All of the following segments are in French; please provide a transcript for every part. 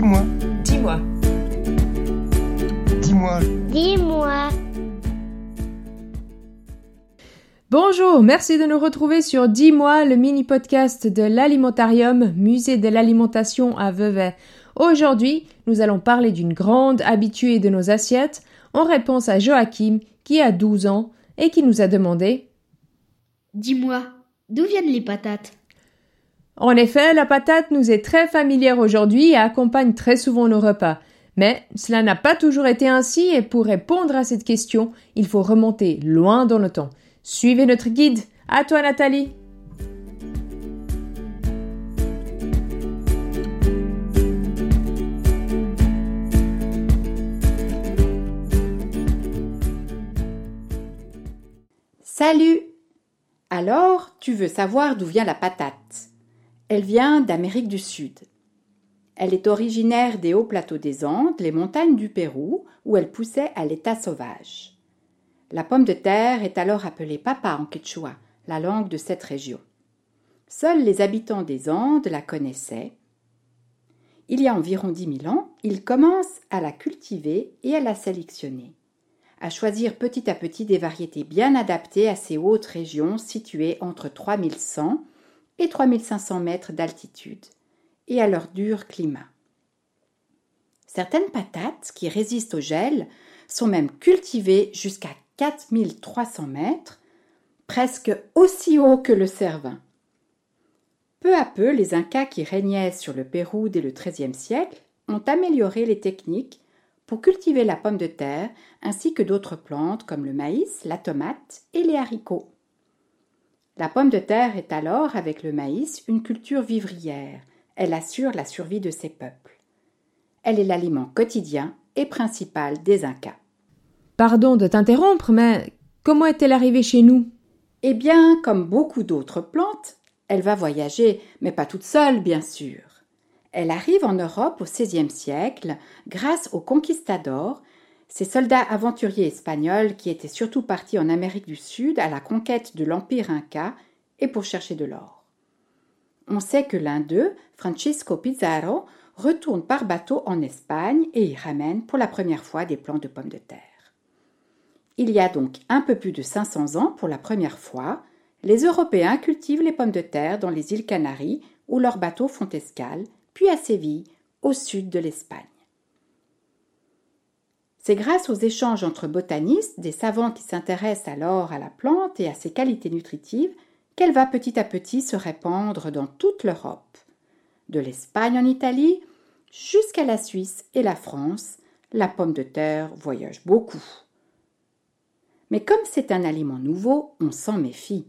Dis-moi. Dis-moi. Dis-moi. Dis-moi. Bonjour, merci de nous retrouver sur Dis-moi, le mini-podcast de l'Alimentarium, musée de l'alimentation à Vevey. Aujourd'hui, nous allons parler d'une grande habituée de nos assiettes en réponse à Joachim qui a 12 ans et qui nous a demandé Dis-moi, d'où viennent les patates? En effet, la patate nous est très familière aujourd'hui et accompagne très souvent nos repas. Mais cela n'a pas toujours été ainsi et pour répondre à cette question, il faut remonter loin dans le temps. Suivez notre guide. À toi Nathalie. Salut Alors, tu veux savoir d'où vient la patate? Elle vient d'Amérique du Sud. Elle est originaire des hauts plateaux des Andes, les montagnes du Pérou, où elle poussait à l'état sauvage. La pomme de terre est alors appelée papa en quechua, la langue de cette région. Seuls les habitants des Andes la connaissaient. Il y a environ dix mille ans, ils commencent à la cultiver et à la sélectionner, à choisir petit à petit des variétés bien adaptées à ces hautes régions situées entre 3100 et 3500 mètres d'altitude et à leur dur climat. Certaines patates qui résistent au gel sont même cultivées jusqu'à 4300 mètres, presque aussi haut que le Cervin. Peu à peu, les Incas qui régnaient sur le Pérou dès le XIIIe siècle ont amélioré les techniques pour cultiver la pomme de terre ainsi que d'autres plantes comme le maïs, la tomate et les haricots. La pomme de terre est alors, avec le maïs, une culture vivrière. Elle assure la survie de ces peuples. Elle est l'aliment quotidien et principal des Incas. Pardon de t'interrompre, mais comment est-elle arrivée chez nous? Eh bien, comme beaucoup d'autres plantes, elle va voyager, mais pas toute seule, bien sûr. Elle arrive en Europe au XVIe siècle grâce aux conquistadors, ces soldats aventuriers espagnols qui étaient surtout partis en Amérique du Sud à la conquête de l'Empire Inca et pour chercher de l'or. On sait que l'un d'eux, Francisco Pizarro, retourne par bateau en Espagne et y ramène pour la première fois des plants de pommes de terre. Il y a donc un peu plus de 500 ans, pour la première fois, les Européens cultivent les pommes de terre dans les îles Canaries où leurs bateaux font escale, puis à Séville, au sud de l'Espagne. C'est grâce aux échanges entre botanistes, des savants qui s'intéressent alors à la plante et à ses qualités nutritives, qu'elle va petit à petit se répandre dans toute l'Europe. De l'Espagne en Italie jusqu'à la Suisse et la France, la pomme de terre voyage beaucoup. Mais comme c'est un aliment nouveau, on s'en méfie.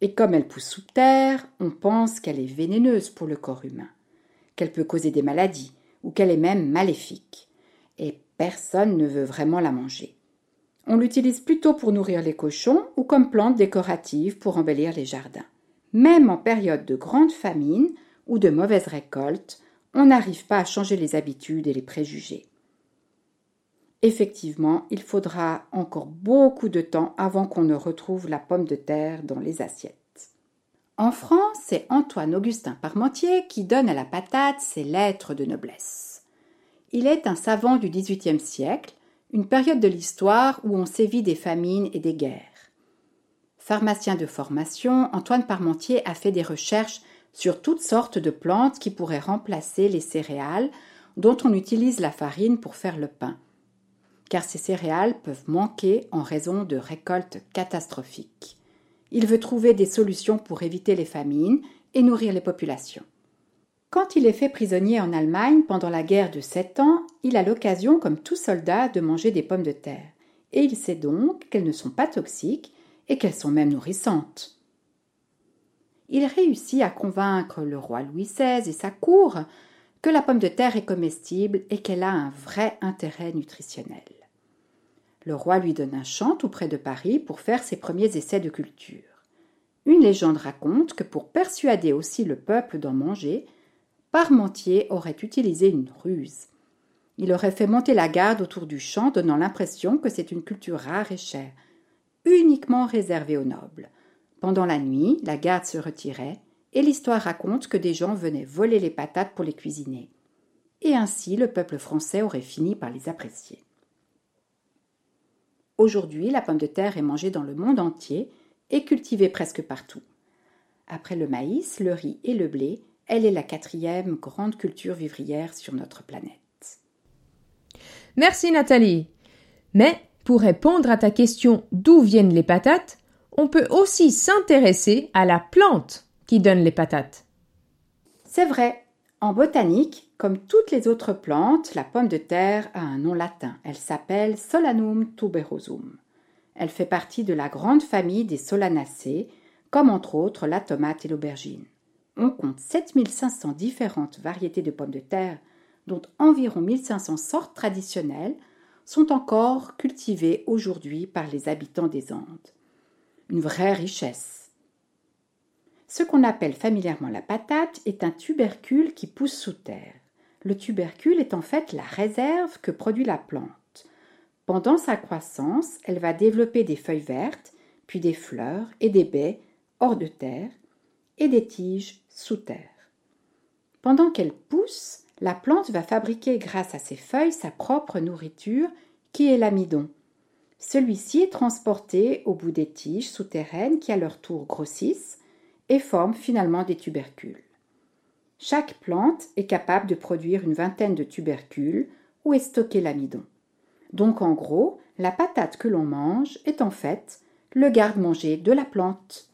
Et comme elle pousse sous terre, on pense qu'elle est vénéneuse pour le corps humain, qu'elle peut causer des maladies, ou qu'elle est même maléfique. Et personne ne veut vraiment la manger. On l'utilise plutôt pour nourrir les cochons ou comme plante décorative pour embellir les jardins. Même en période de grande famine ou de mauvaise récolte, on n'arrive pas à changer les habitudes et les préjugés. Effectivement, il faudra encore beaucoup de temps avant qu'on ne retrouve la pomme de terre dans les assiettes. En France, c'est Antoine-Augustin Parmentier qui donne à la patate ses lettres de noblesse. Il est un savant du XVIIIe siècle, une période de l'histoire où on sévit des famines et des guerres. Pharmacien de formation, Antoine Parmentier a fait des recherches sur toutes sortes de plantes qui pourraient remplacer les céréales dont on utilise la farine pour faire le pain car ces céréales peuvent manquer en raison de récoltes catastrophiques. Il veut trouver des solutions pour éviter les famines et nourrir les populations. Quand il est fait prisonnier en Allemagne pendant la guerre de Sept Ans, il a l'occasion, comme tout soldat, de manger des pommes de terre, et il sait donc qu'elles ne sont pas toxiques et qu'elles sont même nourrissantes. Il réussit à convaincre le roi Louis XVI et sa cour que la pomme de terre est comestible et qu'elle a un vrai intérêt nutritionnel. Le roi lui donne un champ tout près de Paris pour faire ses premiers essais de culture. Une légende raconte que pour persuader aussi le peuple d'en manger, Parmentier aurait utilisé une ruse. Il aurait fait monter la garde autour du champ, donnant l'impression que c'est une culture rare et chère, uniquement réservée aux nobles. Pendant la nuit, la garde se retirait, et l'histoire raconte que des gens venaient voler les patates pour les cuisiner. et ainsi le peuple français aurait fini par les apprécier. Aujourd'hui, la pomme de terre est mangée dans le monde entier et cultivée presque partout. Après le maïs, le riz et le blé, elle est la quatrième grande culture vivrière sur notre planète. Merci Nathalie. Mais pour répondre à ta question d'où viennent les patates, on peut aussi s'intéresser à la plante qui donne les patates. C'est vrai. En botanique, comme toutes les autres plantes, la pomme de terre a un nom latin. Elle s'appelle Solanum tuberosum. Elle fait partie de la grande famille des solanacées, comme entre autres la tomate et l'aubergine. On compte 7500 différentes variétés de pommes de terre, dont environ 1500 sortes traditionnelles sont encore cultivées aujourd'hui par les habitants des Andes. Une vraie richesse. Ce qu'on appelle familièrement la patate est un tubercule qui pousse sous terre. Le tubercule est en fait la réserve que produit la plante. Pendant sa croissance, elle va développer des feuilles vertes, puis des fleurs et des baies hors de terre et des tiges sous terre. Pendant qu'elle pousse, la plante va fabriquer grâce à ses feuilles sa propre nourriture qui est l'amidon. Celui-ci est transporté au bout des tiges souterraines qui à leur tour grossissent et forment finalement des tubercules. Chaque plante est capable de produire une vingtaine de tubercules où est stocké l'amidon. Donc en gros, la patate que l'on mange est en fait le garde-manger de la plante.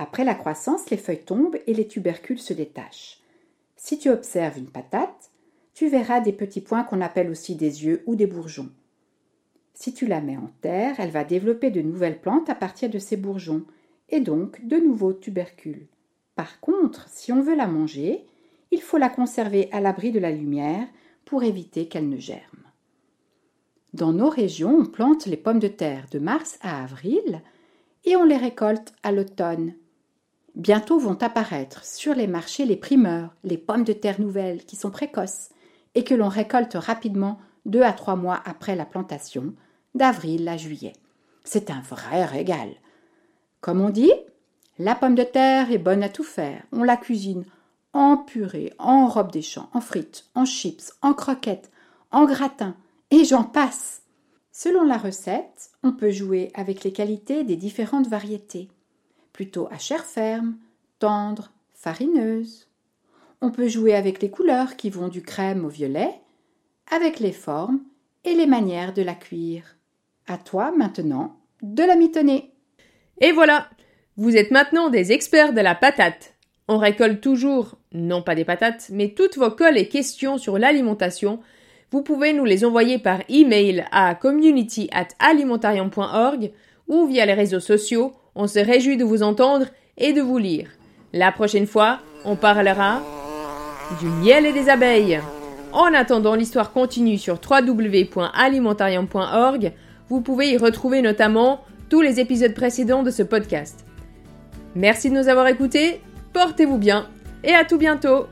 Après la croissance, les feuilles tombent et les tubercules se détachent. Si tu observes une patate, tu verras des petits points qu'on appelle aussi des yeux ou des bourgeons. Si tu la mets en terre, elle va développer de nouvelles plantes à partir de ces bourgeons, et donc de nouveaux tubercules. Par contre, si on veut la manger, il faut la conserver à l'abri de la lumière pour éviter qu'elle ne germe. Dans nos régions, on plante les pommes de terre de mars à avril et on les récolte à l'automne Bientôt vont apparaître sur les marchés les primeurs, les pommes de terre nouvelles qui sont précoces et que l'on récolte rapidement deux à trois mois après la plantation, d'avril à juillet. C'est un vrai régal. Comme on dit, la pomme de terre est bonne à tout faire. On la cuisine en purée, en robe des champs, en frites, en chips, en croquettes, en gratin, et j'en passe. Selon la recette, on peut jouer avec les qualités des différentes variétés plutôt à chair ferme, tendre, farineuse. On peut jouer avec les couleurs qui vont du crème au violet, avec les formes et les manières de la cuire. À toi maintenant de la mitonner. Et voilà, vous êtes maintenant des experts de la patate. On récolte toujours, non pas des patates, mais toutes vos cols et questions sur l'alimentation. Vous pouvez nous les envoyer par email à community at alimentarium.org ou via les réseaux sociaux on se réjouit de vous entendre et de vous lire. La prochaine fois, on parlera du miel et des abeilles. En attendant, l'histoire continue sur www.alimentarium.org. Vous pouvez y retrouver notamment tous les épisodes précédents de ce podcast. Merci de nous avoir écoutés, portez-vous bien et à tout bientôt